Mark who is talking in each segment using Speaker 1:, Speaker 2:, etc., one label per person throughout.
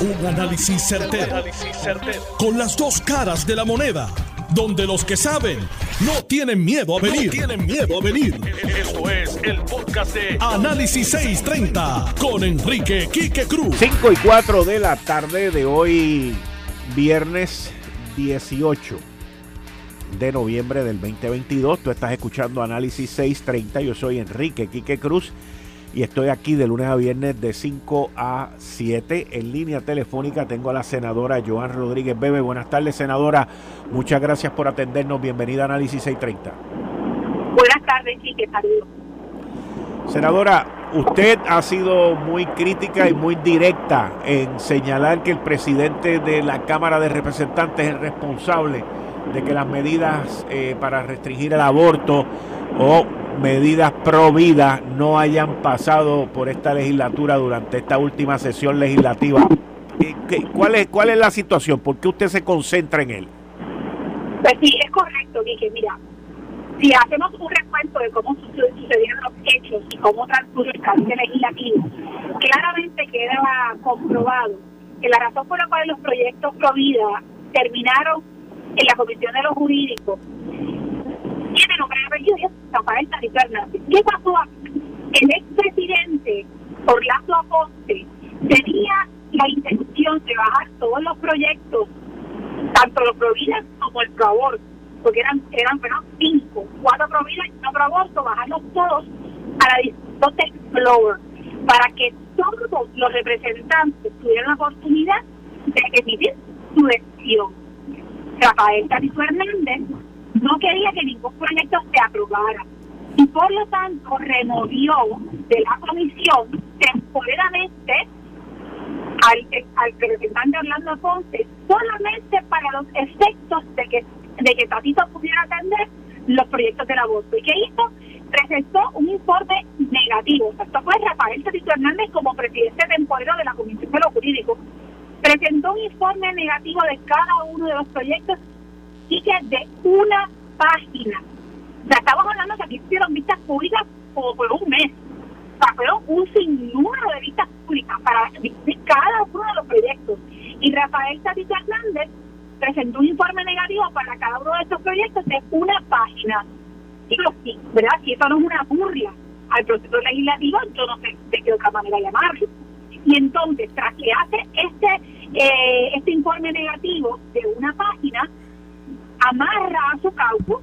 Speaker 1: Un análisis certero, Con las dos caras de la moneda. Donde los que saben no tienen miedo a venir. tienen miedo a venir. Esto es el podcast de Análisis 630 con Enrique Quique Cruz.
Speaker 2: 5 y 4 de la tarde de hoy, viernes 18 de noviembre del 2022. Tú estás escuchando Análisis 630. Yo soy Enrique Quique Cruz y estoy aquí de lunes a viernes de 5 a 7. En línea telefónica tengo a la senadora Joan Rodríguez Bebe. Buenas tardes, senadora. Muchas gracias por atendernos. Bienvenida a Análisis 630.
Speaker 3: Buenas tardes, Quique. Saludos.
Speaker 2: Senadora, usted ha sido muy crítica y muy directa en señalar que el presidente de la Cámara de Representantes es el responsable de que las medidas eh, para restringir el aborto o medidas pro vida no hayan pasado por esta legislatura durante esta última sesión legislativa. ¿Cuál es, cuál es la situación? ¿Por qué usted se concentra en él?
Speaker 3: Pues sí, es correcto, Dije, Mira, si hacemos un recuento de cómo sucedieron los hechos y cómo transcurrió el cambio legislativo, claramente queda comprobado que la razón por la cual los proyectos pro vida terminaron en la Comisión de los Jurídicos tiene nombre apellido Rafael Tarito Hernández. ¿Qué pasó El expresidente Orlando Aponte tenía la intención de bajar todos los proyectos, tanto los providas como el proaborto, porque eran, eran bueno, cinco, cuatro providas y uno proaborto, bajarlos todos a la discusión Explorer, para que todos los representantes tuvieran la oportunidad de emitir su decisión. Rafael Tarito Hernández no quería que ningún proyecto se aprobara y por lo tanto removió de la comisión temporalmente al, al representante Orlando Ponce solamente para los efectos de que de que Tatito pudiera atender los proyectos del aborto. ¿Y qué hizo? Presentó un informe negativo. esto fue Rafael Tatito Hernández como presidente temporero de la Comisión de lo Jurídico. Presentó un informe negativo de cada uno de los proyectos de una página. Ya estamos hablando que aquí hicieron vistas públicas como por un mes. O sea, fueron un sinnúmero de vistas públicas para cada uno de los proyectos. Y Rafael Tatito Hernández presentó un informe negativo para cada uno de estos proyectos de una página. Digo, sí, ¿verdad? Si eso no es una burria al proceso legislativo, yo no sé de qué otra manera llamarlo. Y entonces, tras que hace este, eh, este informe negativo de una página, amarra a su caucus.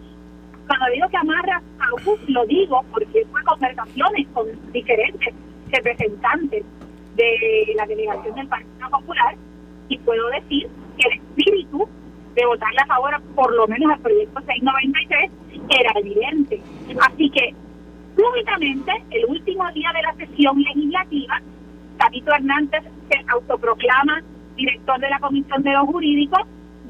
Speaker 3: Cuando digo que amarra a su caucus, lo digo porque fue conversaciones con diferentes representantes de la delegación del Partido Popular y puedo decir que el espíritu de votarle a favor, por lo menos al proyecto 693, era evidente. Así que, súbitamente, el último día de la sesión legislativa, Tatito Hernández se autoproclama director de la Comisión de los Jurídicos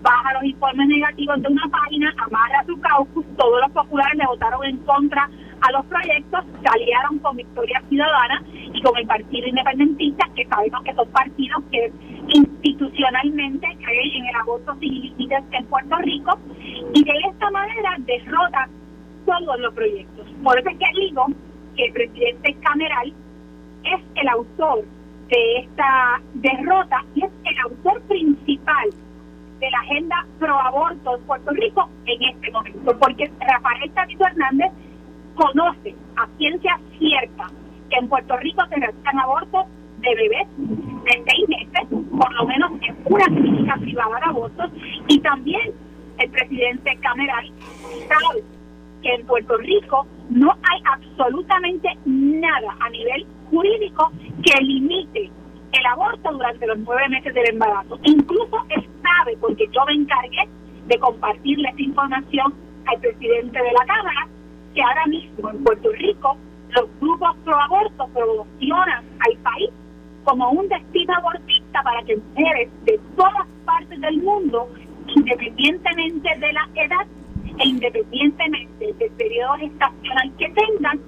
Speaker 3: baja los informes negativos de una página, amarra su caucus, todos los populares le votaron en contra a los proyectos, salieron con Victoria Ciudadana y con el Partido Independentista, que sabemos que son partidos que institucionalmente creen en el aborto sin límites en Puerto Rico, y de esta manera derrota todos los proyectos. Por eso es que digo que el presidente Cameral es el autor de esta derrota y es el autor principal de la agenda pro aborto en Puerto Rico en este momento, porque Rafael Tatito Hernández conoce a ciencia cierta que en Puerto Rico se realizan abortos de bebés de seis meses, por lo menos en una clínica privada de abortos, y también el presidente Cameral sabe que en Puerto Rico no hay absolutamente nada a nivel jurídico que limite el aborto durante los nueve meses del embarazo. Incluso él sabe, porque yo me encargué de compartirle esta información al presidente de la Cámara, que ahora mismo en Puerto Rico los grupos pro aborto promocionan al país como un destino abortista para que mujeres de todas partes del mundo, independientemente de la edad e independientemente del periodo gestacional que tengan,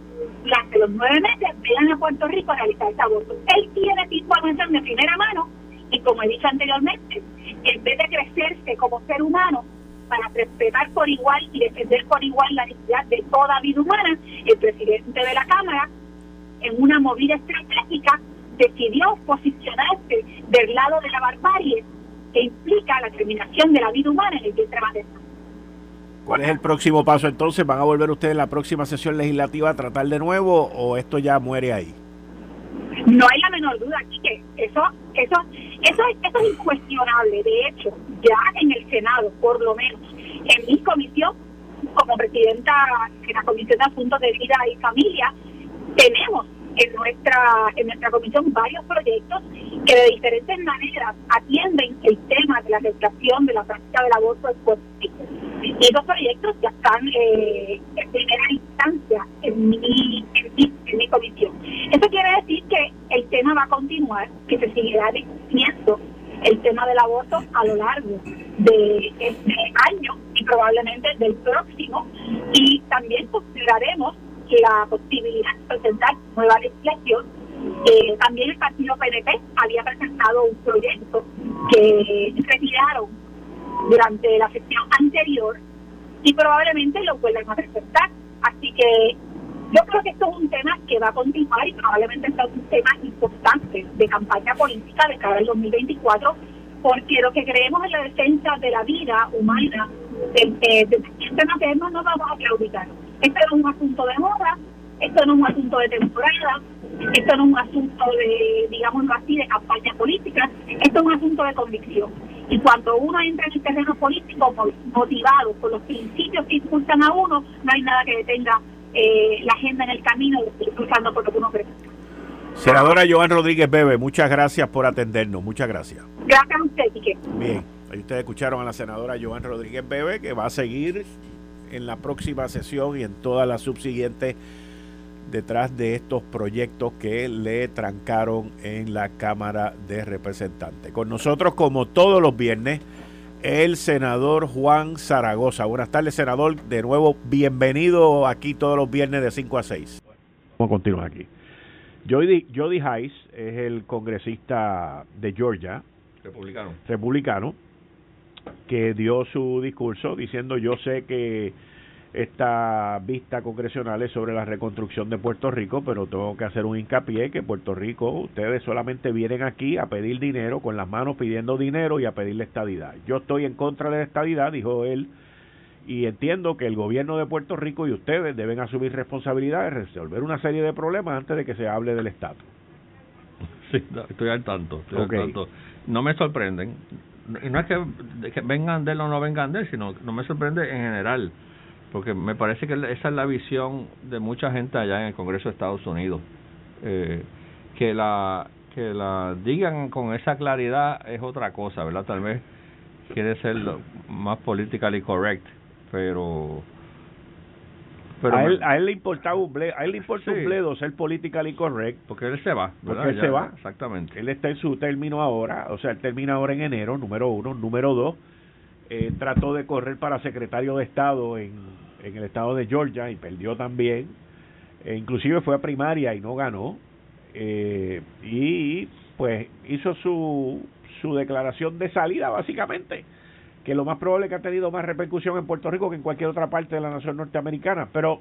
Speaker 3: durante los nueve meses vengan a Puerto Rico a realizar ese aborto. Él tiene información de primera mano y como he dicho anteriormente, en vez de crecerse como ser humano para respetar por igual y defender por igual la dignidad de toda vida humana, el presidente de la Cámara, en una movida estratégica, decidió posicionarse de del lado de la barbarie que implica la terminación de la vida humana en el vientre materno.
Speaker 2: ¿Cuál es el próximo paso entonces? ¿Van a volver ustedes en la próxima sesión legislativa a tratar de nuevo o esto ya muere ahí?
Speaker 3: No hay la menor duda que eso, eso, eso, eso es incuestionable. De hecho, ya en el Senado, por lo menos, en mi comisión, como presidenta de la Comisión de Asuntos de Vida y Familia, tenemos en nuestra en nuestra comisión varios proyectos que de diferentes maneras atienden el tema de la regulación de la práctica del aborto en Y esos proyectos ya están eh, en primera instancia en mi, en mi, comisión. Eso quiere decir que el tema va a continuar, que se seguirá discutiendo el tema del aborto a lo largo de este año y probablemente del próximo. Y también consideraremos la posibilidad de presentar nueva legislación. Eh, también el partido PNP había presentado un proyecto que retiraron durante la sesión anterior y probablemente lo vuelvan a presentar. Así que yo creo que esto es un tema que va a continuar y probablemente sea un tema importante de campaña política de cara al 2024, porque lo que creemos en la defensa de la vida humana del, eh, este no vamos a claudicar. Esto no es un asunto de moda, esto no es un asunto de temporada, esto no es un asunto de, digamos así, de campaña política, esto es un asunto de convicción. Y cuando uno entra en el terreno político motivado por los principios que impulsan a uno, no hay nada que detenga eh, la agenda en el camino luchando por lo que uno cree.
Speaker 2: Senadora Joan Rodríguez Bebe, muchas gracias por atendernos, muchas gracias.
Speaker 3: Gracias a usted, Quique.
Speaker 2: Bien, ahí ustedes escucharon a la senadora Joan Rodríguez Bebe, que va a seguir en la próxima sesión y en todas las subsiguientes detrás de estos proyectos que le trancaron en la Cámara de Representantes. Con nosotros, como todos los viernes, el senador Juan Zaragoza. Buenas tardes, senador. De nuevo, bienvenido aquí todos los viernes de 5 a 6. Vamos a continuar aquí. Jody, Jody Hayes es el congresista de Georgia.
Speaker 4: Republicano.
Speaker 2: Republicano que dio su discurso diciendo yo sé que esta vista congresional es sobre la reconstrucción de Puerto Rico, pero tengo que hacer un hincapié que Puerto Rico, ustedes solamente vienen aquí a pedir dinero, con las manos pidiendo dinero y a pedirle estadidad. Yo estoy en contra de la estadidad, dijo él, y entiendo que el gobierno de Puerto Rico y ustedes deben asumir responsabilidades, resolver una serie de problemas antes de que se hable del estatus.
Speaker 4: Sí, estoy al tanto, estoy al tanto. No me sorprenden, y no es que, que vengan de él o no vengan de él, sino no me sorprende en general, porque me parece que esa es la visión de mucha gente allá en el Congreso de Estados Unidos. Eh, que la que la digan con esa claridad es otra cosa, ¿verdad? Tal vez quiere ser más politically correct, pero
Speaker 2: a, él, a él le importaba un bledo, a él le importa un bledo ser politically correct.
Speaker 4: Porque él se va,
Speaker 2: Porque él se va.
Speaker 4: Exactamente.
Speaker 2: Él está en su término ahora, o sea, él termina ahora en enero, número uno. Número dos, eh, trató de correr para secretario de Estado en, en el estado de Georgia y perdió también. E inclusive fue a primaria y no ganó. Eh, y pues hizo su, su declaración de salida, básicamente que lo más probable es que ha tenido más repercusión en Puerto Rico que en cualquier otra parte de la nación norteamericana, pero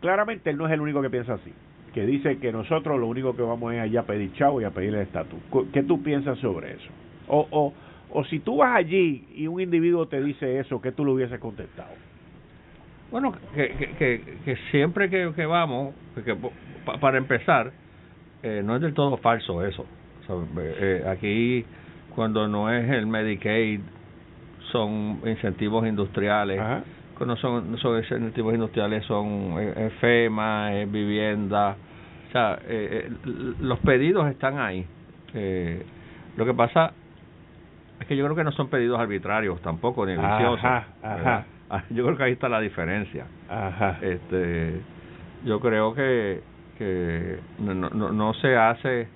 Speaker 2: claramente él no es el único que piensa así, que dice que nosotros lo único que vamos es allá a pedir chavo y a pedirle estatus. ¿Qué tú piensas sobre eso? O, o, o si tú vas allí y un individuo te dice eso, ¿qué tú le hubieses contestado?
Speaker 4: Bueno, que, que, que, siempre que, que vamos, que, para empezar, eh, no es del todo falso eso. Eh, aquí, cuando no es el Medicaid son incentivos industriales. Cuando son, son incentivos industriales son eh, FEMA, vivienda. O sea, eh, eh, los pedidos están ahí. Eh, lo que pasa es que yo creo que no son pedidos arbitrarios tampoco, ni viciosos. Ah, yo creo que ahí está la diferencia. Este, yo creo que, que no, no, no se hace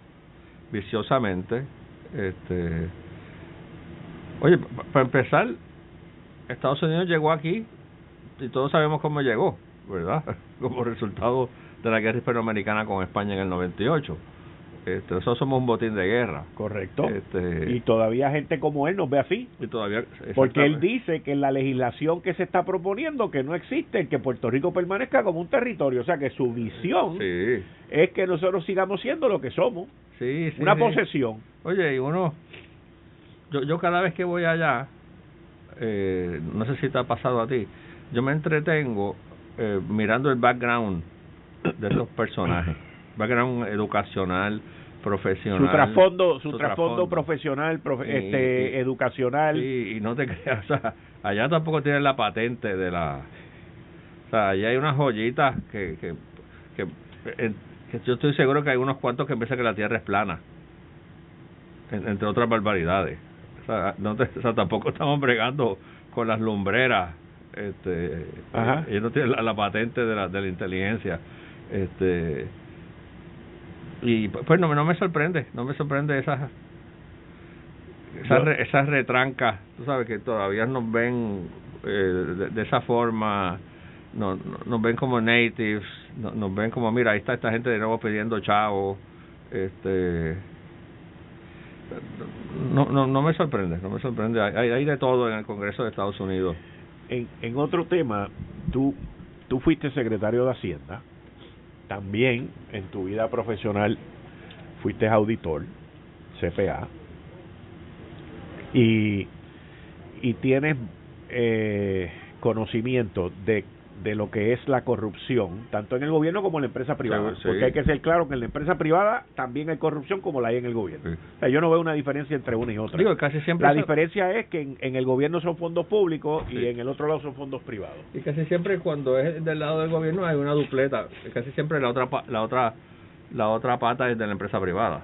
Speaker 4: viciosamente. Este, Oye, para empezar, Estados Unidos llegó aquí y todos sabemos cómo llegó, ¿verdad? Como resultado de la guerra hispanoamericana con España en el 98. Este, nosotros somos un botín de guerra.
Speaker 2: Correcto. Este, y todavía gente como él nos ve así.
Speaker 4: Y todavía,
Speaker 2: Porque él dice que en la legislación que se está proponiendo que no existe que Puerto Rico permanezca como un territorio. O sea que su visión es que nosotros sigamos siendo lo que somos.
Speaker 4: Sí,
Speaker 2: una posesión.
Speaker 4: Oye, y uno, yo, yo cada vez que voy allá, eh, no sé si te ha pasado a ti, yo me entretengo eh, mirando el background de estos personajes, background educacional, profesional.
Speaker 2: Su trasfondo, su, trasfondo, profesional, este, educacional.
Speaker 4: y no te creas, o sea, allá tampoco tienen la patente de la... O sea, allá hay unas joyitas que, que, que, yo estoy seguro que hay unos cuantos que piensan que la Tierra es plana, entre otras barbaridades. O sea, no o sea, tampoco estamos bregando con las lumbreras este Ajá. ellos no tienen la, patente de la, de la inteligencia este y pues no, no me sorprende no me sorprende esas esas, esas retrancas tú sabes que todavía nos ven eh, de, esa forma no, nos ven como natives nos ven como mira ahí está esta gente de nuevo pidiendo chavo este no, no, no me sorprende, no me sorprende. Hay, hay de todo en el Congreso de Estados Unidos
Speaker 2: en, en otro tema, tú, tú fuiste secretario de Hacienda, también en tu vida profesional fuiste auditor, CPA, y, y tienes eh, conocimiento de de lo que es la corrupción, tanto en el gobierno como en la empresa privada. Porque hay que ser claro que en la empresa privada también hay corrupción como la hay en el gobierno. O sea, yo no veo una diferencia entre una y otra.
Speaker 4: Digo, casi siempre
Speaker 2: la diferencia es que en, el gobierno son fondos públicos y en el otro lado son fondos privados.
Speaker 4: Y casi siempre cuando es del lado del gobierno hay una dupleta. Casi siempre la otra la otra la otra pata es de la empresa privada.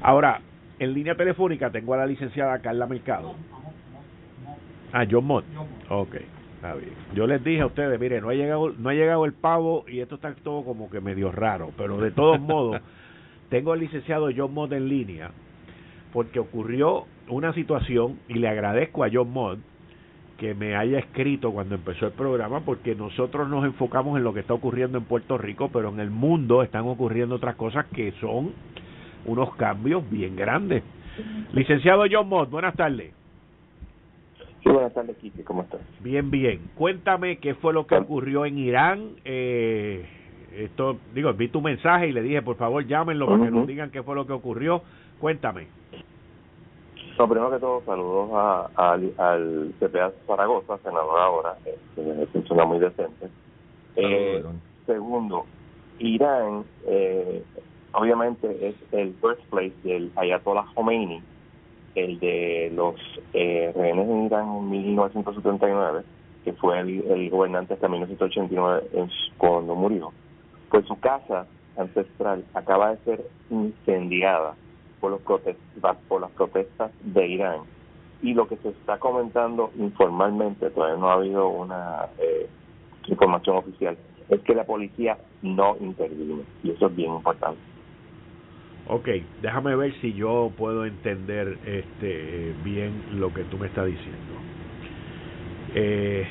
Speaker 2: Ahora, en línea telefónica tengo a la licenciada Carla Mercado. Ah, John Mott. Yo les dije a ustedes, mire, no ha llegado, no ha llegado el pavo y esto está todo como que medio raro, pero de todos modos, tengo al licenciado John Mott en línea porque ocurrió una situación y le agradezco a John Mott que me haya escrito cuando empezó el programa porque nosotros nos enfocamos en lo que está ocurriendo en Puerto Rico, pero en el mundo están ocurriendo otras cosas que son unos cambios bien grandes. Licenciado John Mott, buenas tardes
Speaker 5: buenas tardes, Kiki, ¿cómo estás?
Speaker 2: Bien, bien. Cuéntame qué fue lo que ocurrió en Irán. Eh, esto, digo, vi tu mensaje y le dije, por favor, llámenlo para que nos digan qué fue lo que ocurrió. Cuéntame.
Speaker 5: No, primero que todo, saludos a, al CPA Zaragoza, senador ahora, es persona muy decente. Eh, segundo, Irán, eh, obviamente, es el birthplace del Ayatollah Khomeini, el de los eh, rehenes en Irán en 1979, que fue el, gobernante hasta 1989 cuando murió, pues su casa ancestral acaba de ser incendiada por, los por las protestas de Irán. Y lo que se está comentando informalmente, todavía no ha habido una eh, información oficial, es que la policía no interviene. Y eso es bien importante.
Speaker 2: Ok, déjame ver si yo puedo entender este bien lo que tú me estás diciendo. Eh,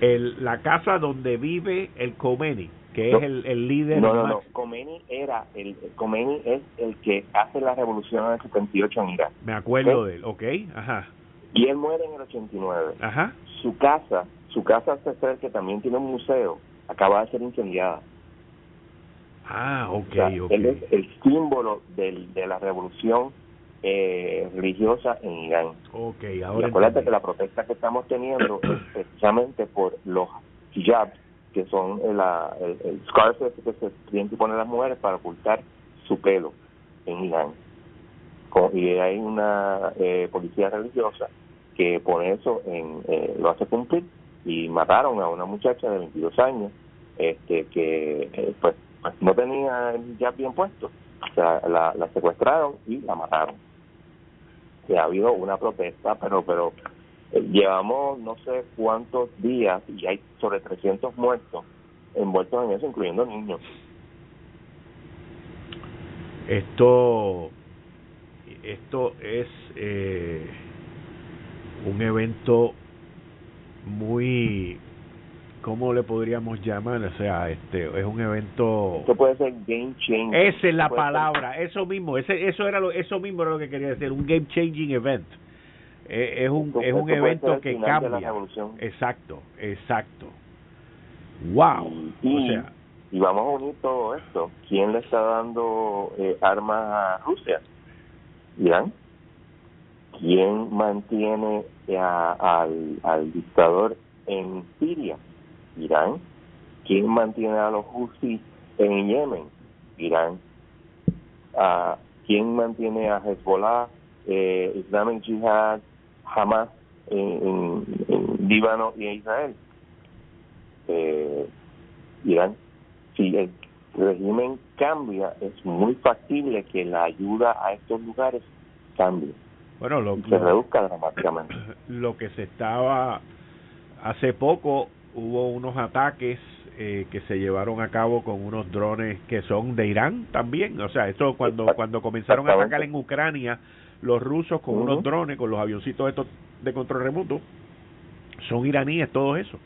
Speaker 2: el, la casa donde vive el Comeni, que es el, el, líder.
Speaker 5: No, no, no. Comeni era el, Comeni es el que hace la revolución en el 78 en Irak.
Speaker 2: Me acuerdo de él. Ok, ajá.
Speaker 5: Y él muere en el 89.
Speaker 2: Ajá.
Speaker 5: Su casa, su casa ancestral que también tiene un museo, acaba de ser incendiada.
Speaker 2: Ah, ok,
Speaker 5: Él es el símbolo del, de la revolución eh, religiosa en Irán.
Speaker 2: Ok,
Speaker 5: ahora. Y acuérdate que la protesta que estamos teniendo es precisamente por los hijabs, que son el, el, scarf que se tienen que poner las mujeres para ocultar su pelo en Irán. y hay una eh, policía religiosa que pone eso en eh, lo hace cumplir y mataron a una muchacha de 22 años este que eh, pues no tenía ya bien puesto. O sea, la, la secuestraron y la mataron. Que ha habido una protesta, pero pero eh, llevamos no sé cuántos días y hay sobre 300 muertos envueltos en eso, incluyendo niños.
Speaker 2: Esto esto es eh, un evento muy ¿cómo le podríamos llamar? O sea, este es un evento.
Speaker 5: Esto puede ser game changer.
Speaker 2: Esa es la palabra, eso mismo, ese, eso era lo, eso mismo era lo que quería decir, un game changing event. Eh, es un es un evento que cambia. Exacto, exacto. Wow.
Speaker 5: Y,
Speaker 2: o sea,
Speaker 5: y vamos a unir todo esto. ¿Quién le está dando eh, armas a Rusia? Irán. ¿Quién mantiene al, al dictador en Siria? Irán. ¿Quién mantiene a los Houthis en Yemen? Irán. ¿A ¿Quién mantiene a Hezbollah, eh, Islamic Jihad, Hamas en, Líbano y en Israel? Eh, Irán. Si el régimen cambia, es muy factible que la ayuda a estos lugares cambie.
Speaker 2: Bueno, lo,
Speaker 5: se reduzca dramáticamente.
Speaker 2: Lo que se estaba hace poco hubo unos ataques eh, que se llevaron a cabo con unos drones que son de Irán también. O sea, esto cuando cuando comenzaron a atacar en Ucrania los rusos con unos drones, con los avioncitos estos de control remoto, son iraníes todo eso.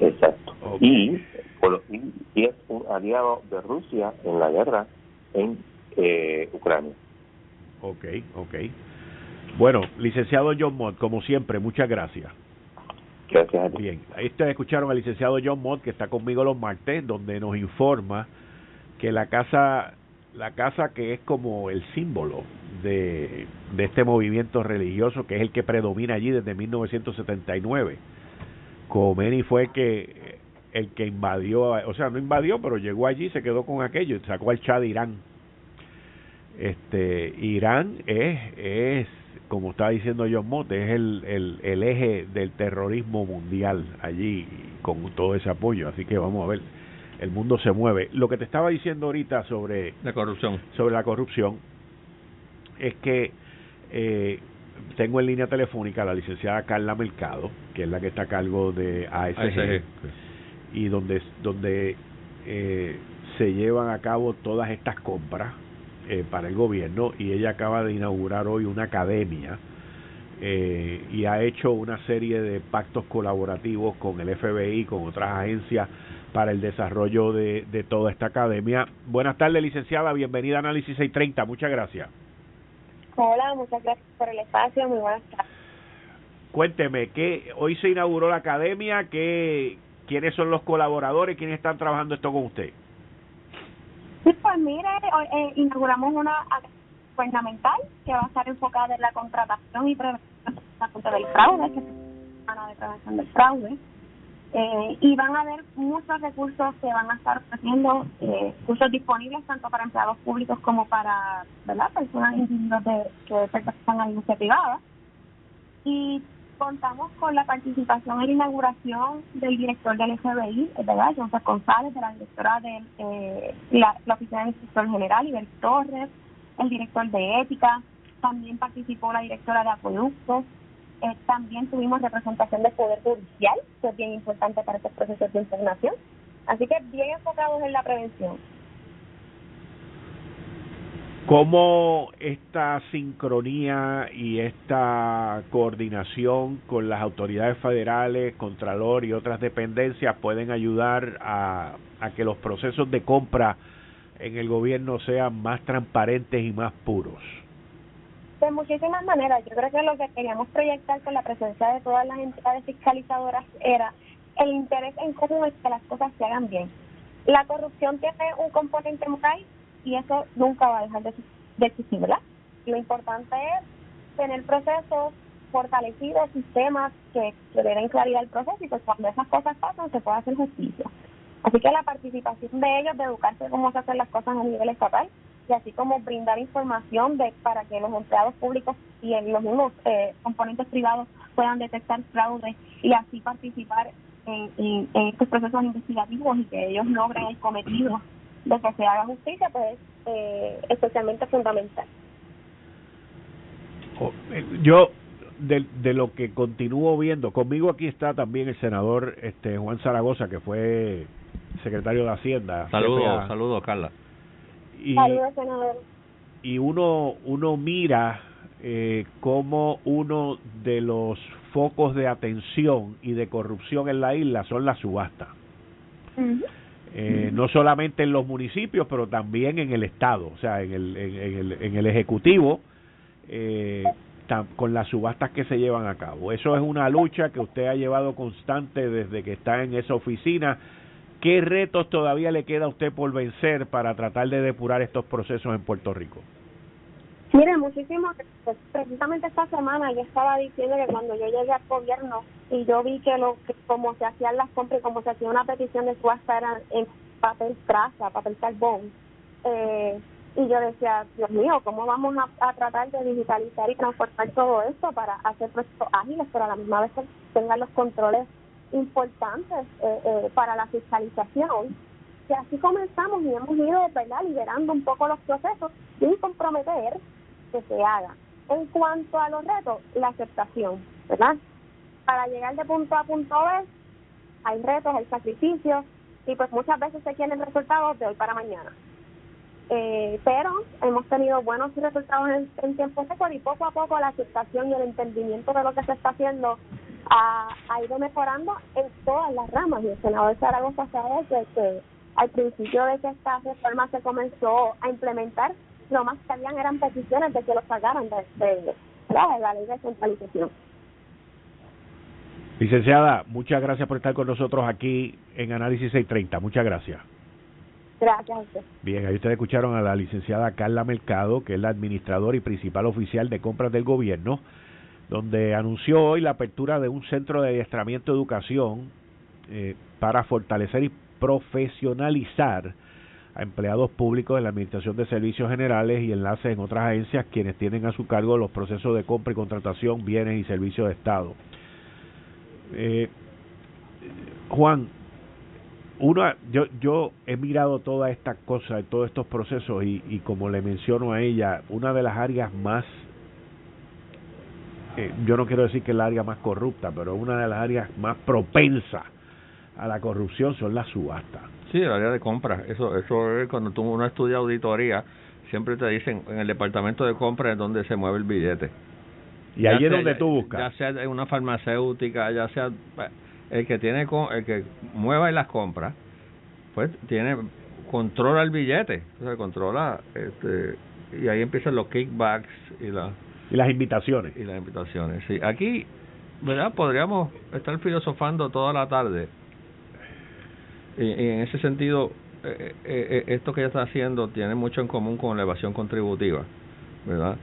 Speaker 5: Exacto. Y, y, es un aliado de Rusia en la guerra en eh, Ucrania.
Speaker 2: Ok, ok. Bueno, licenciado John Mott, como siempre, muchas gracias. Bien, ahí ustedes escucharon al licenciado John Mott, que está conmigo los martes, donde nos informa que la casa, la casa que es como el símbolo de, de este movimiento religioso, que es el que predomina allí desde 1979. Khomeini fue que el que invadió, o sea, no invadió, pero llegó allí, se quedó con aquello y sacó al Chad de Irán. Este, Irán es, es como estaba diciendo John Mott, es el, el, el eje del terrorismo mundial allí con todo ese apoyo. Así que vamos a ver, el mundo se mueve. Lo que te estaba diciendo ahorita sobre
Speaker 4: la corrupción,
Speaker 2: sobre la corrupción es que eh, tengo en línea telefónica a la licenciada Carla Mercado, que es la que está a cargo de ASG, y donde, donde eh, se llevan a cabo todas estas compras eh, para el gobierno y ella acaba de inaugurar hoy una academia eh, y ha hecho una serie de pactos colaborativos con el FBI, con otras agencias para el desarrollo de, de toda esta academia. Buenas tardes, licenciada, bienvenida a Análisis 630, muchas gracias.
Speaker 6: Hola, muchas gracias por el espacio, muy buenas tardes.
Speaker 2: Cuénteme, que hoy se inauguró la academia, que, ¿quiénes son los colaboradores, quiénes están trabajando esto con usted?
Speaker 6: Pues mire, eh, inauguramos una gubernamental que va a estar enfocada en la contratación y prevención del fraude, que es la de prevención del fraude. Eh, y van a haber muchos recursos que van a estar ofreciendo, eh, cursos disponibles tanto para empleados públicos como para ¿verdad? personas individuos de, que pertenecen a la industria privada. Y contamos con la participación en la inauguración del director del FBI, ¿verdad? José González, de la directora de eh, la, oficina del inspector general, Iber Torres, el director de ética, también participó la directora de acueductos, eh, también tuvimos representación del Poder Judicial, que es bien importante para estos procesos de impugnación. Así que bien enfocados en la prevención.
Speaker 2: ¿Cómo esta sincronía y esta coordinación con las autoridades federales, Contralor y otras dependencias pueden ayudar a, que los procesos de compra en el gobierno sean más transparentes y más puros?
Speaker 6: De muchísimas maneras. Yo creo que lo que queríamos proyectar con la presencia de todas las entidades fiscalizadoras era el interés en cómo es que las cosas se hagan bien. La corrupción tiene un componente muy y eso nunca va a dejar de, existir, ¿verdad? Lo importante es tener procesos fortalecidos, sistemas que, que den claridad al proceso y pues cuando esas cosas pasan se puede hacer justicia. Así que la participación de ellos, de educarse cómo se hacen las cosas a nivel estatal y así como brindar información de para que los empleados públicos y los mismos eh, componentes privados puedan detectar fraude y así participar en, en estos procesos investigativos y que ellos logren el cometido de que se haga justicia, pues eh, especialmente fundamental.
Speaker 2: Eh, yo de, de lo que continúo viendo, conmigo aquí está también el senador este Juan Zaragoza, que fue secretario de Hacienda.
Speaker 4: Saludos, saludos, Carla.
Speaker 6: Y, saludos, senador.
Speaker 2: Y uno, uno mira eh, como uno de los focos de atención y de corrupción en la isla son las subastas eh, no solamente en los municipios, pero también en el Estado, o sea, en el, en, el, en el Ejecutivo, eh, con las subastas que se llevan a cabo. Eso es una lucha que usted ha llevado constante desde que está en esa oficina ¿Qué retos todavía le queda a usted por vencer para tratar de depurar estos procesos en Puerto Rico?
Speaker 6: Mire, muchísimo. Precisamente esta semana yo estaba diciendo que cuando yo llegué al gobierno y yo vi que lo que como se hacían las compras y como se hacía una petición de subasta era en papel traza, papel carbón, eh, y yo decía, Dios mío, ¿cómo vamos a, tratar de digitalizar y transformar todo esto para hacer procesos ágiles, pero a la misma vez que tengan los controles importantes eh, eh, para la fiscalización? Y así comenzamos y hemos ido ¿verdad? liberando un poco los procesos sin comprometer que se haga. En cuanto a los retos, la aceptación, ¿verdad? Para llegar de punto A punto B, hay retos, hay sacrificios, y pues muchas veces se quieren resultados de hoy para mañana. Eh, pero hemos tenido buenos resultados en, en tiempo récord y poco a poco la aceptación y el entendimiento de lo que se está haciendo ha, ido mejorando en todas las ramas. Y el senador Zaragoza sabe que, que al principio de que esta reforma se comenzó a implementar, lo más que habían eran peticiones de que lo sacaran de, la ley de centralización.
Speaker 2: Licenciada, muchas gracias por estar con nosotros aquí en Análisis 630. Muchas gracias.
Speaker 6: Gracias a usted.
Speaker 2: Bien, ahí ustedes escucharon a la licenciada Carla Mercado, que es la administradora y principal oficial de compras del gobierno, donde anunció hoy la apertura de un centro de adiestramiento de educación eh, para fortalecer y profesionalizar a empleados públicos en la Administración de Servicios Generales y enlaces en otras agencias quienes tienen a su cargo los procesos de compra y contratación, bienes y servicios de Estado. Eh, Juan, uno, yo, yo he mirado todas estas cosas, todos estos procesos y, y como le menciono a ella, una de las áreas más, eh, yo no quiero decir que es la área más corrupta, pero una de las áreas más propensas a la corrupción son las subastas.
Speaker 4: Sí, el área de compras. Eso, eso es cuando tú uno estudia auditoría, siempre te dicen en el departamento de compras es donde se mueve el billete.
Speaker 2: Y ahí es donde tú buscas.
Speaker 4: Ya sea en una farmacéutica, ya sea el que tiene el que mueva y las compras, pues tiene controla el billete, o sea, controla este y ahí empiezan los kickbacks y la
Speaker 2: y las invitaciones.
Speaker 4: Y las invitaciones. Sí, aquí, ¿verdad? Podríamos estar filosofando toda la tarde y, en ese sentido, eh, eh, eh, esto que ella está haciendo tiene mucho en común con la evasión contributiva, ¿verdad?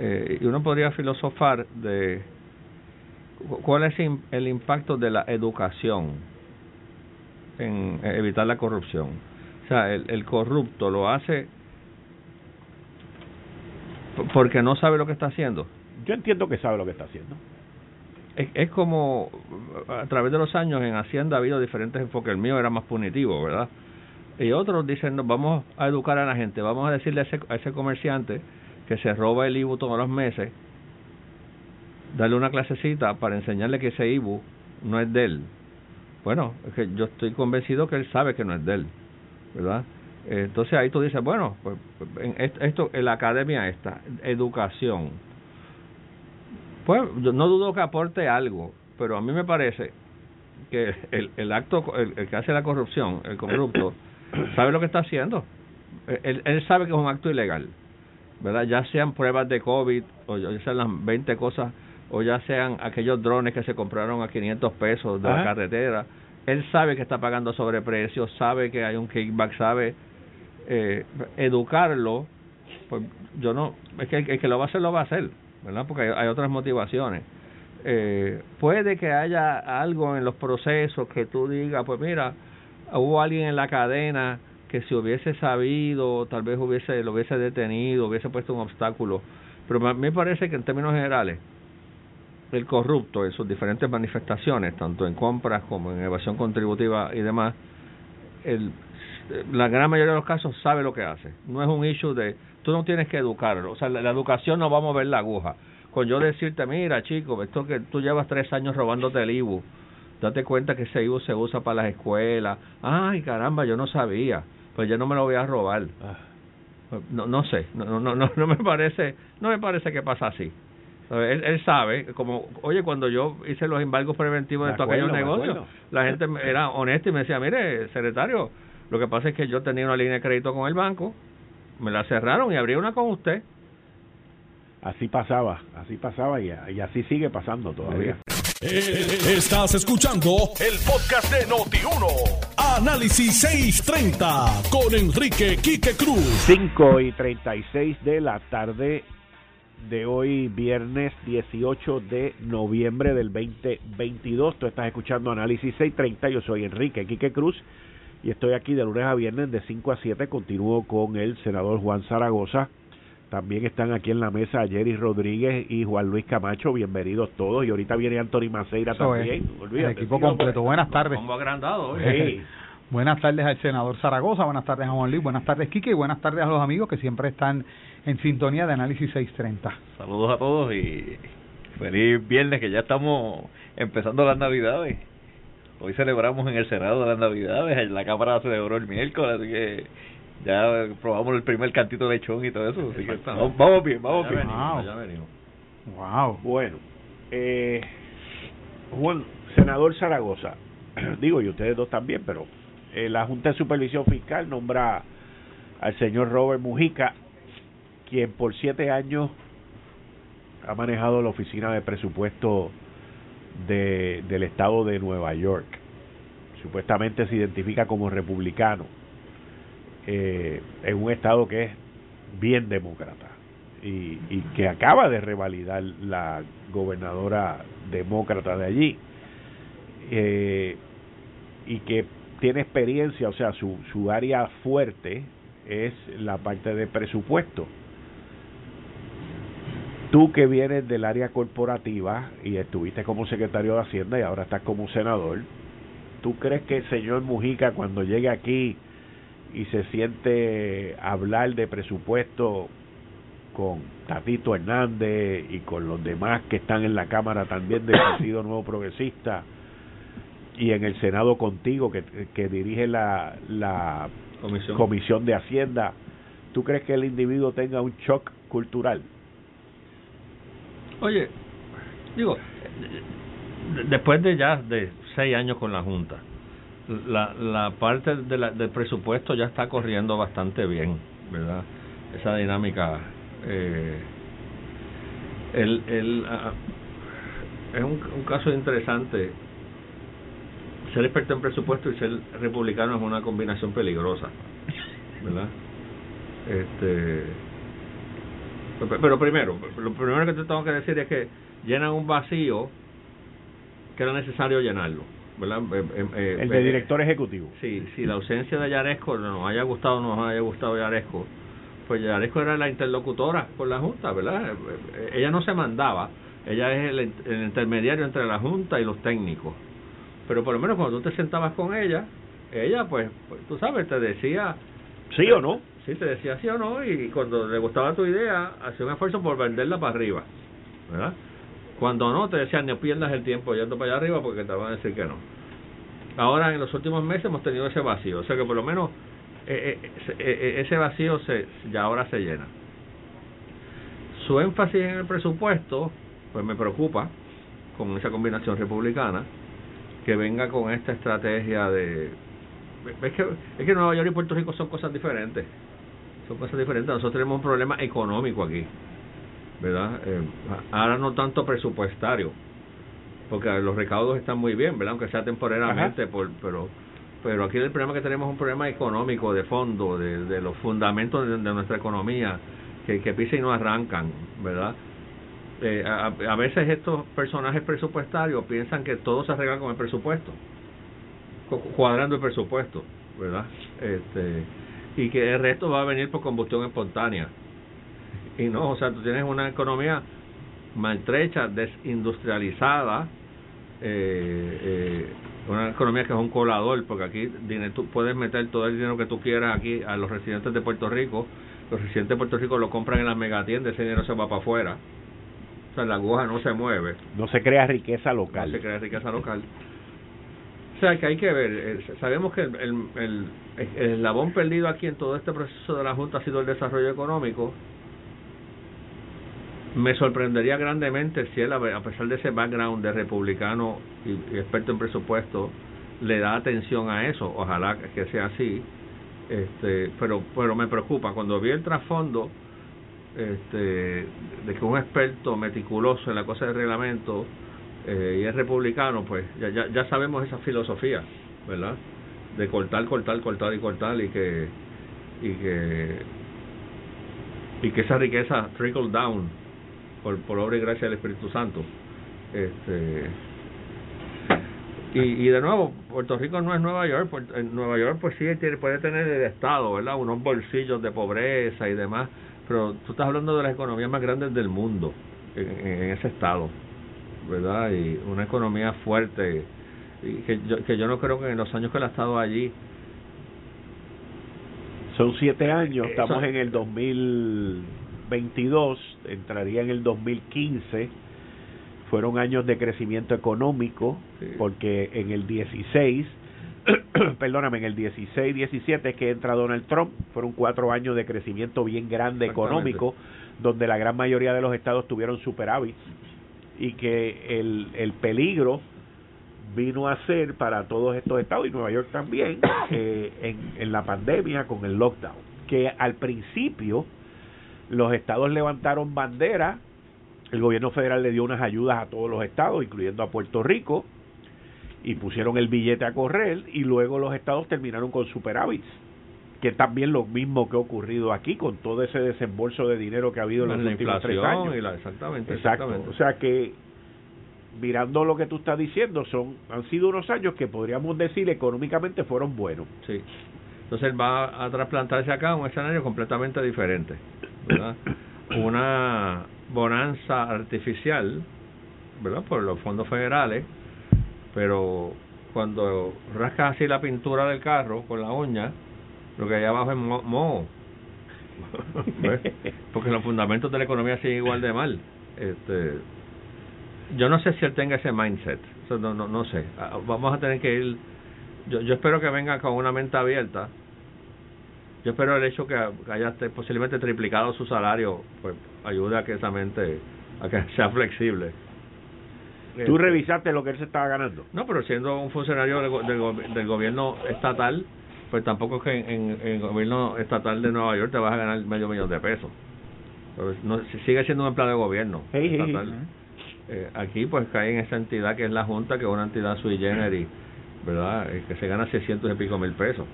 Speaker 4: y uno podría filosofar de cuál es el impacto de la educación en evitar la corrupción. O sea, el, el corrupto lo hace porque no sabe lo que está haciendo.
Speaker 2: Yo entiendo que sabe lo que está haciendo
Speaker 4: es, como a través de los años en Hacienda ha habido diferentes enfoques. El mío era más punitivo, ¿verdad? Y otros dicen, vamos a educar a la gente, vamos a decirle a ese, a ese comerciante que se roba el IBU todos los meses, darle una clasecita para enseñarle que ese IBU no es de él. Bueno, es que yo estoy convencido que él sabe que no es de él, ¿verdad? Entonces ahí tú dices, bueno, pues en esto, en la academia esta, educación, pues yo no dudo que aporte algo, pero a mí me parece que el, el acto, el, que hace la corrupción, el corrupto, sabe lo que está haciendo. Él, él sabe que es un acto ilegal, ¿verdad? Ya sean pruebas de COVID, o ya sean las 20 cosas, o ya sean aquellos drones que se compraron a 500 pesos de la carretera. Él sabe que está pagando sobreprecio, sabe que hay un kickback, sabe eh, educarlo. Pues yo no, es que el que lo va a hacer, lo va a hacer ¿verdad? Porque hay, otras motivaciones. Eh, puede que haya algo en los procesos que tú digas, pues mira, hubo alguien en la cadena que si hubiese sabido, tal vez hubiese lo hubiese detenido, hubiese puesto un obstáculo. Pero a mí me parece que en términos generales, el corrupto en sus diferentes manifestaciones, tanto en compras como en evasión contributiva y demás, el, la gran mayoría de los casos sabe lo que hace. No es un issue de tú no tienes que educarlo. O sea, la, educación no va a mover la aguja. Con yo decirte, mira, chico, esto que tú llevas tres años robándote el IBU, date cuenta que ese IBU se usa para las escuelas. Ay, caramba, yo no sabía. Pues yo no me lo voy a robar. Ah. No, no sé, no, no, no, no me parece, no me parece que pasa así. Él, él, sabe, como, oye, cuando yo hice los embargos preventivos de todos aquellos negocios, la gente era honesta y me decía, mire, secretario, lo que pasa es que yo tenía una línea de crédito con el banco, me la cerraron y abrí una con usted.
Speaker 2: Así pasaba, así pasaba y, así sigue pasando todavía.
Speaker 1: Eh, estás escuchando el podcast de Noti1. Análisis 630 con Enrique Quique Cruz.
Speaker 2: 5 y 36 de la tarde de hoy, viernes 18 de noviembre del 2022. Tú estás escuchando Análisis 630. Yo soy Enrique Quique Cruz y estoy aquí de lunes a viernes de 5 a 7. Continúo con el senador Juan Zaragoza. También están aquí en la mesa Jerry Rodríguez y Juan Luis Camacho. Bienvenidos todos. Y ahorita viene Anthony Maceira también.
Speaker 7: el equipo completo. Buenas tardes.
Speaker 4: Como agrandado.
Speaker 7: Buenas tardes al senador Zaragoza, buenas tardes a Juan Luis, buenas tardes Quique y buenas tardes a los amigos que siempre están en sintonía de Análisis 630.
Speaker 8: Saludos a todos y feliz viernes que ya estamos empezando las Navidades. Hoy celebramos en el Senado las Navidades, en la Cámara celebró el miércoles, así que ya probamos el primer cantito de lechón y todo eso, así que vamos, bien, vamos bien.
Speaker 2: Ya venimos. Wow. Bueno, eh, Juan, senador Zaragoza, digo y ustedes dos también, pero eh, la Junta de Supervisión Fiscal nombra al señor Robert Mujica, quien por siete años ha manejado la oficina de presupuesto de, del estado de Nueva York. Supuestamente se identifica como republicano eh, en un estado que es bien demócrata y, que acaba de revalidar la gobernadora demócrata de allí eh, y que tiene experiencia, o sea, su, su área fuerte es la parte de presupuesto. Tú que vienes del área corporativa y estuviste como secretario de Hacienda y ahora estás como senador, ¿tú crees que el señor Mujica cuando llegue aquí y se siente hablar de presupuesto con Tatito Hernández y con los demás que están en la Cámara también del Partido Nuevo Progresista, y en el Senado contigo, que, que dirige la, la comisión. de Hacienda, ¿tú crees que el individuo tenga un shock cultural?
Speaker 4: Oye, digo, después de ya de seis años con la Junta, la, la parte de la, del presupuesto ya está corriendo bastante bien, ¿verdad? Esa dinámica. Eh, el, el, ah, es un, un caso interesante ser experto en presupuesto y ser republicano es una combinación peligrosa, ¿verdad? Este, pero primero, lo primero que te tengo que decir es que llenan un vacío que era necesario llenarlo, ¿verdad?
Speaker 2: Eh, eh, eh, el de director ejecutivo.
Speaker 4: Sí, si la ausencia de Yaresco nos haya gustado o no nos haya gustado Yaresco, pues Yaresco era la interlocutora con la Junta, ¿verdad? Ella no se mandaba, ella es el intermediario entre la Junta y los técnicos pero por lo menos cuando tú te sentabas con ella, ella pues, pues, tú sabes, te decía...
Speaker 2: Sí o no.
Speaker 4: Sí, te decía sí o no y cuando le gustaba tu idea, hacía un esfuerzo por venderla para arriba, ¿verdad? Cuando no, te decían, no pierdas el tiempo yendo para allá arriba porque te van a decir que no. Ahora, en los últimos meses hemos tenido ese vacío, o sea que por lo menos eh, eh, eh, ese vacío se, ya ahora se llena. Su énfasis en el presupuesto, pues me preocupa con esa combinación republicana, que venga con esta estrategia de es que es que Nueva York y Puerto Rico son cosas diferentes son cosas diferentes nosotros tenemos un problema económico aquí verdad eh, ahora no tanto presupuestario porque los recaudos están muy bien verdad aunque sea temporalmente por, pero pero aquí el problema que tenemos es un problema económico de fondo de, de los fundamentos de, de nuestra economía que, que pisa y no arrancan verdad eh, a, veces estos personajes presupuestarios piensan que todo se arregla con el presupuesto, cuadrando el presupuesto, ¿verdad? Este, y que el resto va a venir por combustión espontánea. Y no, o sea, tú tienes una economía maltrecha, desindustrializada, eh, eh, una economía que es un colador, porque aquí tú puedes meter todo el dinero que tú quieras aquí a los residentes de Puerto Rico, los residentes de Puerto Rico lo compran en las megatiendas, ese dinero se va para afuera la aguja no se mueve.
Speaker 2: No se crea riqueza local.
Speaker 4: No se crea riqueza local. O sea, que hay que ver, eh, sabemos que el, el, el, eslabón perdido aquí en todo este proceso de la Junta ha sido el desarrollo económico. Me sorprendería grandemente si él, a pesar de ese background de republicano y, y experto en presupuesto, le da atención a eso. Ojalá que sea así. Este, pero, pero me preocupa. Cuando vi el trasfondo, este, de que un experto meticuloso en la cosa del reglamento eh, y es republicano, pues ya, ya, ya sabemos esa filosofía, ¿verdad? de cortar, cortar, cortar y cortar y que y que y que esa riqueza trickle down por, por obra y gracia del Espíritu Santo. Este, y, y de nuevo, Puerto Rico no es Nueva York. En Nueva York, pues sí, puede tener el Estado, ¿verdad? Unos bolsillos de pobreza y demás. Pero tú estás hablando de las economías más grandes del mundo en, ese Estado, ¿verdad? Y una economía fuerte. Y que, yo, que yo no creo que en los años que él ha estado allí.
Speaker 2: Son siete años, estamos en el 2022, entraría en el 2015 fueron años de crecimiento económico, porque en el 16, perdóname, en el 16, 17 que entra Donald Trump, fueron cuatro años de crecimiento bien grande económico, donde la gran mayoría de los estados tuvieron superávit y que el, el peligro vino a ser para todos estos estados y Nueva York también eh, en, en la pandemia con el lockdown, que al principio los estados levantaron bandera el gobierno federal le dio unas ayudas a todos los estados, incluyendo a Puerto Rico, y pusieron el billete a correr, y luego los estados terminaron con superávits, que también lo mismo que ha ocurrido aquí con todo ese desembolso de dinero que ha habido en los últimos tres años.
Speaker 4: exactamente,
Speaker 2: O sea que mirando lo que tú estás diciendo, son han sido unos años que podríamos decir económicamente fueron buenos.
Speaker 4: Sí. Entonces él va a trasplantarse acá a un escenario completamente diferente. ¿verdad? Una bonanza artificial, ¿verdad? Por los fondos federales, pero cuando rascas así la pintura del carro con la uña, lo que hay abajo es moho. Porque los fundamentos de la economía siguen igual de mal. Este, yo no sé si él tenga ese mindset. no, no, no sé. Ah, vamos a tener que ir. Yo, yo espero que venga con una mente abierta yo espero el hecho que haya posiblemente triplicado su salario, pues ayude a que esa mente a que sea flexible.
Speaker 2: ¿Tú este, revisaste lo que él se estaba ganando?
Speaker 4: No, pero siendo un funcionario del, del, gobierno estatal, pues tampoco es que en, el gobierno estatal de Nueva York te vas a ganar medio millón de pesos. No, sigue siendo un empleado de gobierno estatal. Eh, aquí pues cae en esa entidad que es la Junta, que es una entidad sui generis, ¿verdad? Que se gana 600 y pico mil pesos.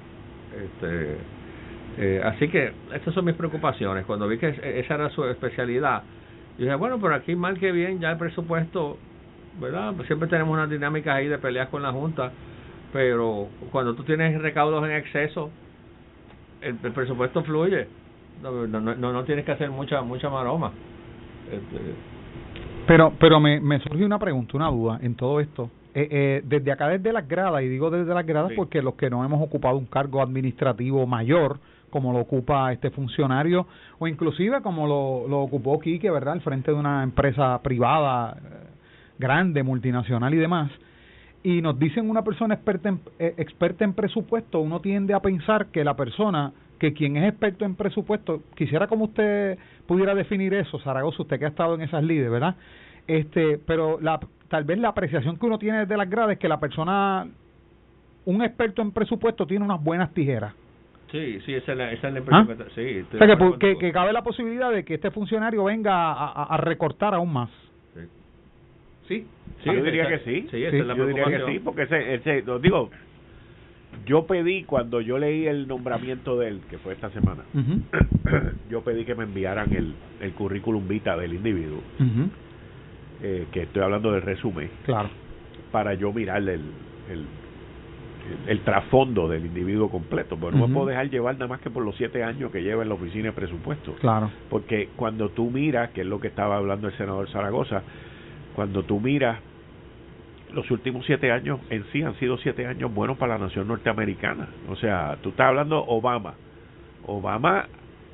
Speaker 4: Este eh, así que estas son mis preocupaciones. Cuando vi que esa era su especialidad, yo dije, bueno, pero aquí mal que bien, ya el presupuesto, ¿verdad? Siempre tenemos una dinámica ahí de peleas con la Junta, pero cuando tú tienes recaudos en exceso, el, presupuesto fluye. No, no, no, no, tienes que hacer mucha mucha maroma. Este,
Speaker 7: pero pero me, me surge una pregunta, una duda en todo esto. Eh, eh, desde acá, desde las gradas, y digo desde las gradas porque los que no hemos ocupado un cargo administrativo mayor, como lo ocupa este funcionario, o inclusive como lo, lo ocupó Quique, ¿verdad?, al frente de una empresa privada eh, grande, multinacional y demás, y nos dicen una persona experta en, eh, experta en presupuesto, uno tiende a pensar que la persona, que quien es experto en presupuesto, quisiera como usted pudiera definir eso, Zaragoza, usted que ha estado en esas líderes, ¿verdad? Este, pero la, tal vez la apreciación que uno tiene desde las gradas es que la persona, un experto en presupuesto tiene unas buenas tijeras
Speaker 4: Sí, sí, esa es la, esa es la ¿Ah? sí,
Speaker 7: o sea, que, que, cabe la posibilidad de que este funcionario venga a, a, recortar aún más.
Speaker 2: Sí. Sí, yo diría que sí. Sí, esa es la yo diría que sí, porque ese, ese, digo, yo pedí cuando yo leí el nombramiento de él, que fue esta semana, yo pedí que me enviaran el, el currículum vita del individuo, eh, que estoy hablando del resumen,
Speaker 7: claro,
Speaker 2: para yo mirarle el, el el trasfondo del individuo completo, pero no me puedo dejar llevar nada más que por los siete años que lleva en la oficina de presupuesto.
Speaker 7: Claro.
Speaker 2: Porque cuando tú miras, que es lo que estaba hablando el senador Zaragoza, cuando tú miras los últimos siete años en sí han sido siete años buenos para la nación norteamericana. O sea, tú estás hablando Obama. Obama,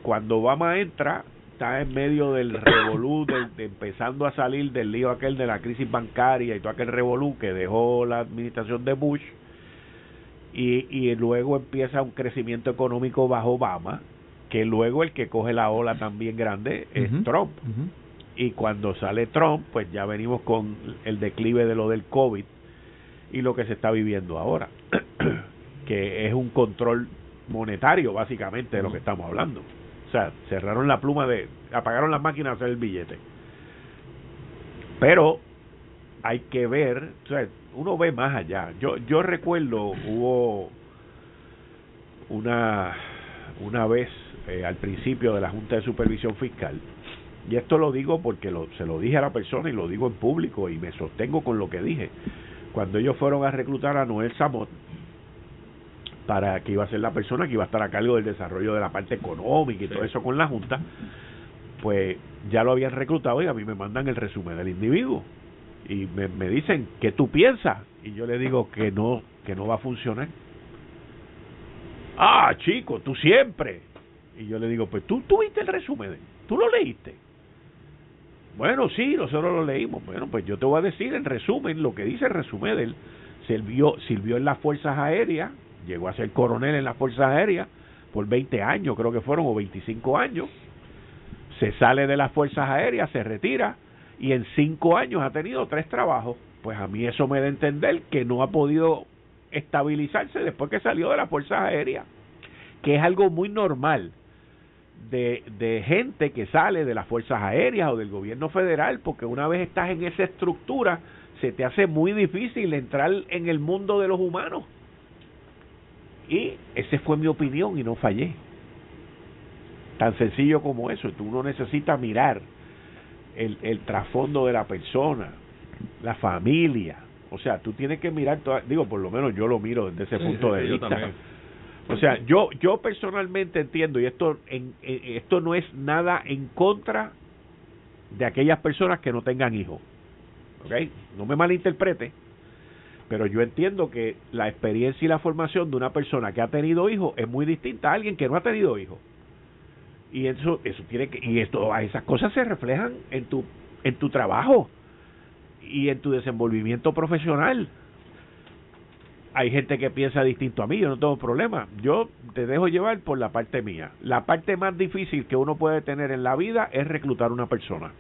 Speaker 2: cuando Obama entra, está en medio del revolú, de, empezando a salir del lío aquel de la crisis bancaria y todo aquel revolú que dejó la administración de Bush y, y luego empieza un crecimiento económico bajo Obama, que luego el que coge la ola también grande es Trump. Y cuando sale Trump, pues ya venimos con el declive de lo del COVID y lo que se está viviendo ahora, que es un control monetario básicamente de lo que estamos hablando. O sea, cerraron la pluma de, apagaron las máquinas a hacer el billete. Pero hay que ver, o sea, uno ve más allá. Yo yo recuerdo hubo una, una vez eh, al principio de la Junta de Supervisión Fiscal, y esto lo digo porque lo, se lo dije a la persona y lo digo en público y me sostengo con lo que dije. Cuando ellos fueron a reclutar a Noel Samot para que iba a ser la persona que iba a estar a cargo del desarrollo de la parte económica y todo eso con la Junta, pues ya lo habían reclutado y a mí me mandan el resumen del individuo. Y me, me dicen ¿qué tú piensas? y yo le digo que no que no va a funcionar. Ah chico tú siempre y yo le digo pues tú tuviste el resumen tú lo leíste bueno sí nosotros lo leímos. Bueno pues yo te voy a decir en resumen lo que dice el resumen de él. Sirvió sirvió en las fuerzas aéreas llegó a ser coronel en las fuerzas aéreas por 20 años creo que fueron o 25 años. Se sale de las fuerzas aéreas se retira y en cinco años ha tenido tres trabajos. Pues a mí eso me da a entender que no ha podido estabilizarse después que salió de las fuerzas aéreas, que es algo muy normal de, de gente que sale de las fuerzas aéreas o del gobierno federal, porque una vez estás en esa estructura, se te hace muy difícil entrar en el mundo de los humanos. Y esa fue mi opinión y no fallé. Tan sencillo como eso. Tú no necesitas mirar el, el trasfondo de la persona, la familia. O sea, tú tienes que mirar, digo, por lo menos yo lo miro desde ese punto de vista. O sea, yo yo personalmente entiendo y esto en, esto no es nada en contra de aquellas personas que no tengan hijos. ¿Ok? No me malinterprete, pero yo entiendo que la experiencia y la formación de una persona que ha tenido hijos es muy distinta a alguien que no ha tenido hijos y eso eso tiene y esto esas cosas se reflejan en tu en tu trabajo y en tu desenvolvimiento profesional hay gente que piensa distinto a mí yo no tengo problema. Yo te dejo llevar por la parte mía. La parte más difícil que uno puede tener en la vida es reclutar una persona.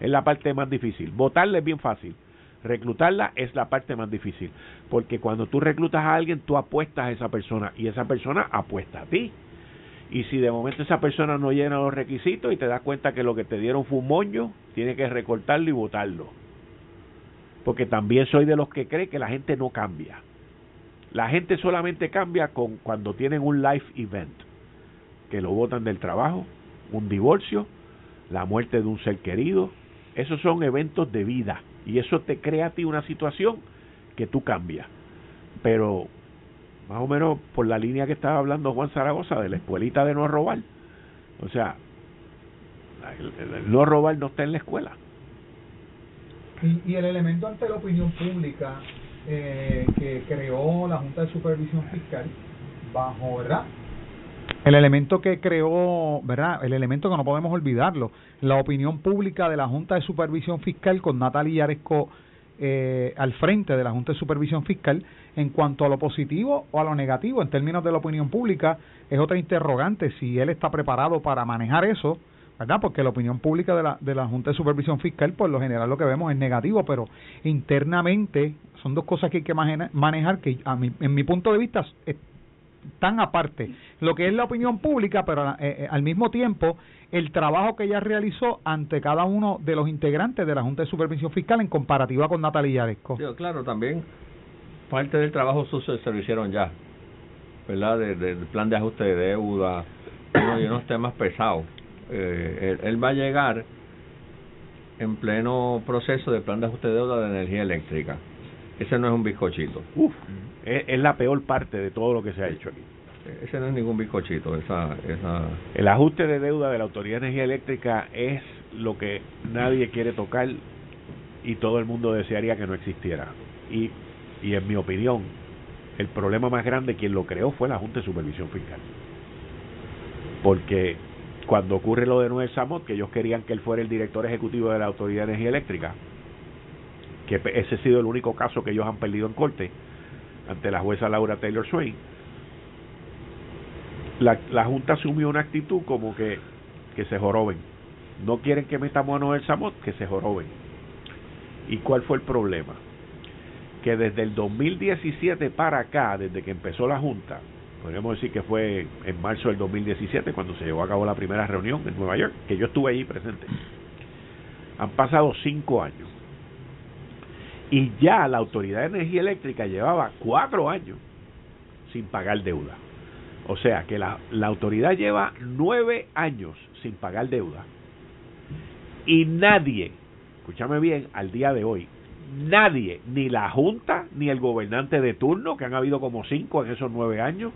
Speaker 2: Es la parte más difícil. Votarle es bien fácil. Reclutarla es la parte más difícil. Porque cuando tú reclutas a alguien tú apuestas a esa persona y esa persona apuesta a ti. Y si de momento esa persona no llena los requisitos y te das cuenta que lo que te dieron fue un moño, tienes que recortarlo y votarlo. Porque también soy de los que cree que la gente no cambia. La gente solamente cambia con cuando tienen un life event, que lo votan del trabajo, un divorcio, la muerte de un ser querido. Esos son eventos de vida y eso te crea a ti una situación que tú cambias. Pero más o menos por la línea que estaba hablando Juan Zaragoza de la escuelita de no robar. O sea, el, no robar no está en la escuela.
Speaker 7: Y, el elemento ante la opinión pública eh, que creó la Junta de Supervisión Fiscal bajo, ¿verdad? El elemento que creó, ¿verdad? El elemento que no podemos olvidarlo, la opinión pública de la Junta de Supervisión Fiscal con Natalia Yaresco eh, al frente de la Junta de Supervisión Fiscal en cuanto a lo positivo o a lo negativo en términos de la opinión pública es otra interrogante si él está preparado para manejar eso ¿verdad? Porque la opinión pública de la, de la Junta de Supervisión Fiscal, por lo general lo que vemos es negativo, pero internamente son dos cosas que hay que manejar que a mi, en mi punto de vista están aparte. Lo que es la opinión pública, pero eh, eh, al mismo tiempo el trabajo que ella realizó ante cada uno de los integrantes de la Junta de Supervisión Fiscal en comparativa con Natalia Yaresco.
Speaker 4: claro, también parte del trabajo sucio se lo hicieron ya, ¿verdad? del plan de ajuste de deuda y unos temas pesados. Eh, él, va a llegar en pleno proceso de plan de ajuste de deuda de energía eléctrica. Ese no es un bizcochito.
Speaker 2: Uf, es la peor parte de todo lo que se ha hecho aquí
Speaker 4: ese no es ningún bizcochito. Esa, esa...
Speaker 2: El ajuste de deuda de la Autoridad de Energía Eléctrica es lo que nadie quiere tocar y todo el mundo desearía que no existiera. Y, y en mi opinión, el problema más grande quien lo creó fue la Junta de Supervisión Fiscal. Porque cuando ocurre lo de Noel Samot, que ellos querían que él fuera el director ejecutivo de la Autoridad de Energía Eléctrica, que ese ha sido el único caso que ellos han perdido en corte ante la jueza Laura Taylor Swain, la, Junta asumió una actitud como que, que se joroben. No quieren que metamos a Noel Samot, que se joroben. ¿Y cuál fue el problema? Que desde el 2017 para acá, desde que empezó la Junta, podríamos decir que fue en marzo del 2017 cuando se llevó a cabo la primera reunión en Nueva York, que yo estuve allí presente. Han pasado cinco años. Y ya la Autoridad de Energía Eléctrica llevaba cuatro años sin pagar deuda. O sea que la, la autoridad lleva nueve años sin pagar deuda y nadie, escúchame bien, al día de hoy, nadie, ni la Junta, ni el gobernante de turno, que han habido como cinco en esos nueve años,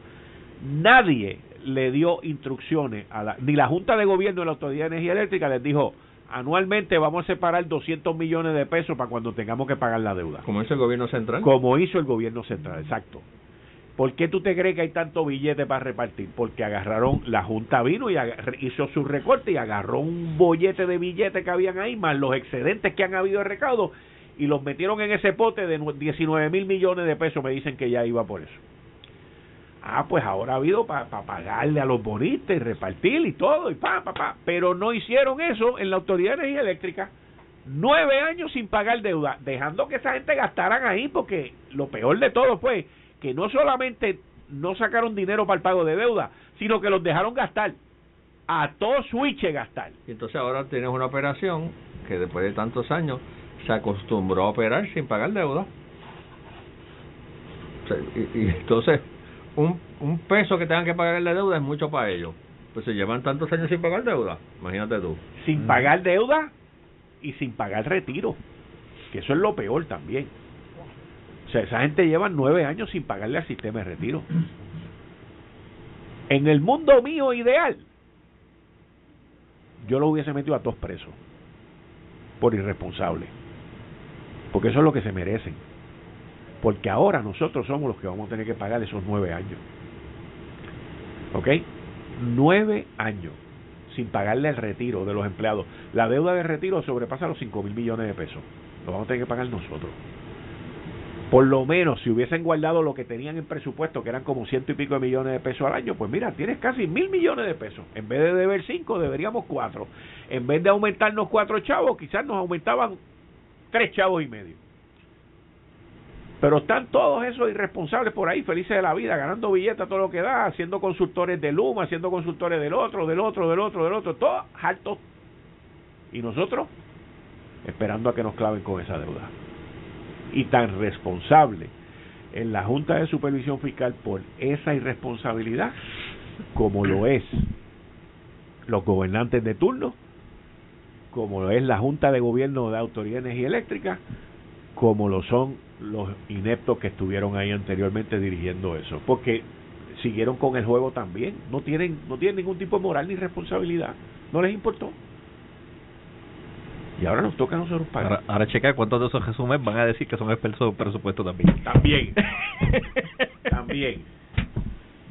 Speaker 2: nadie le dio instrucciones, a la, ni la Junta de Gobierno de la Autoridad de Energía Eléctrica les dijo, anualmente vamos a separar 200 millones de pesos para cuando tengamos que pagar la deuda.
Speaker 4: Como hizo el gobierno central.
Speaker 2: Como hizo el gobierno central, exacto. ¿Por qué tú te crees que hay tanto billete para repartir? Porque agarraron, la Junta vino y hizo su recorte y agarró un bollete de billetes que habían ahí, más los excedentes que han habido de recaudo, y los metieron en ese pote de 19 mil millones de pesos, me dicen que ya iba por eso. Ah, pues ahora ha habido para pagarle a los bonistas y repartir y todo, y pa, pa, pa. Pero no hicieron eso en la Autoridad de Energía Eléctrica. Nueve años sin pagar deuda, dejando que esa gente gastaran ahí, porque lo peor de todo fue que no solamente no sacaron dinero para el pago de deuda, sino que los dejaron gastar. A todo switch gastar.
Speaker 4: Y entonces ahora tienes una operación que después de tantos años se acostumbró a operar sin pagar deuda. y entonces un, un peso que tengan que pagar la deuda es mucho para ellos. Pues se llevan tantos años sin pagar deuda, imagínate tú.
Speaker 2: Sin mm. pagar deuda y sin pagar retiro, que eso es lo peor también. O sea, esa gente lleva nueve años sin pagarle al sistema de retiro. En el mundo mío ideal, yo lo hubiese metido a todos presos por irresponsable. Porque eso es lo que se merecen. Porque ahora nosotros somos los que vamos a tener que pagar esos nueve años. ¿Ok? Nueve años sin pagarle el retiro de los empleados. La deuda de retiro sobrepasa los cinco mil millones de pesos. Lo vamos a tener que pagar nosotros. Por lo menos, si hubiesen guardado lo que tenían en presupuesto, que eran como ciento y pico de millones de pesos al año, pues mira, tienes casi mil millones de pesos. En vez de deber cinco, deberíamos cuatro. En vez de aumentarnos cuatro chavos, quizás nos aumentaban tres chavos y medio. Pero están todos esos irresponsables por ahí, felices de la vida, ganando billetes todo lo que da, haciendo consultores de Luma, haciendo consultores del otro, del otro, del otro, del otro, todo alto. Y nosotros esperando a que nos claven con esa deuda. Y tan responsable en la Junta de Supervisión Fiscal por esa irresponsabilidad como lo es los gobernantes de turno, como es la Junta de Gobierno de Autoridad de Energía Eléctrica, como lo son los ineptos que estuvieron ahí anteriormente dirigiendo eso, porque siguieron con el juego también, no tienen no tienen ningún tipo de moral ni responsabilidad, no les importó. Y ahora nos toca a nosotros pagar.
Speaker 8: Ahora, checa cuántos de esos resúmenes van a decir que son expertos de presupuesto también.
Speaker 2: También. también.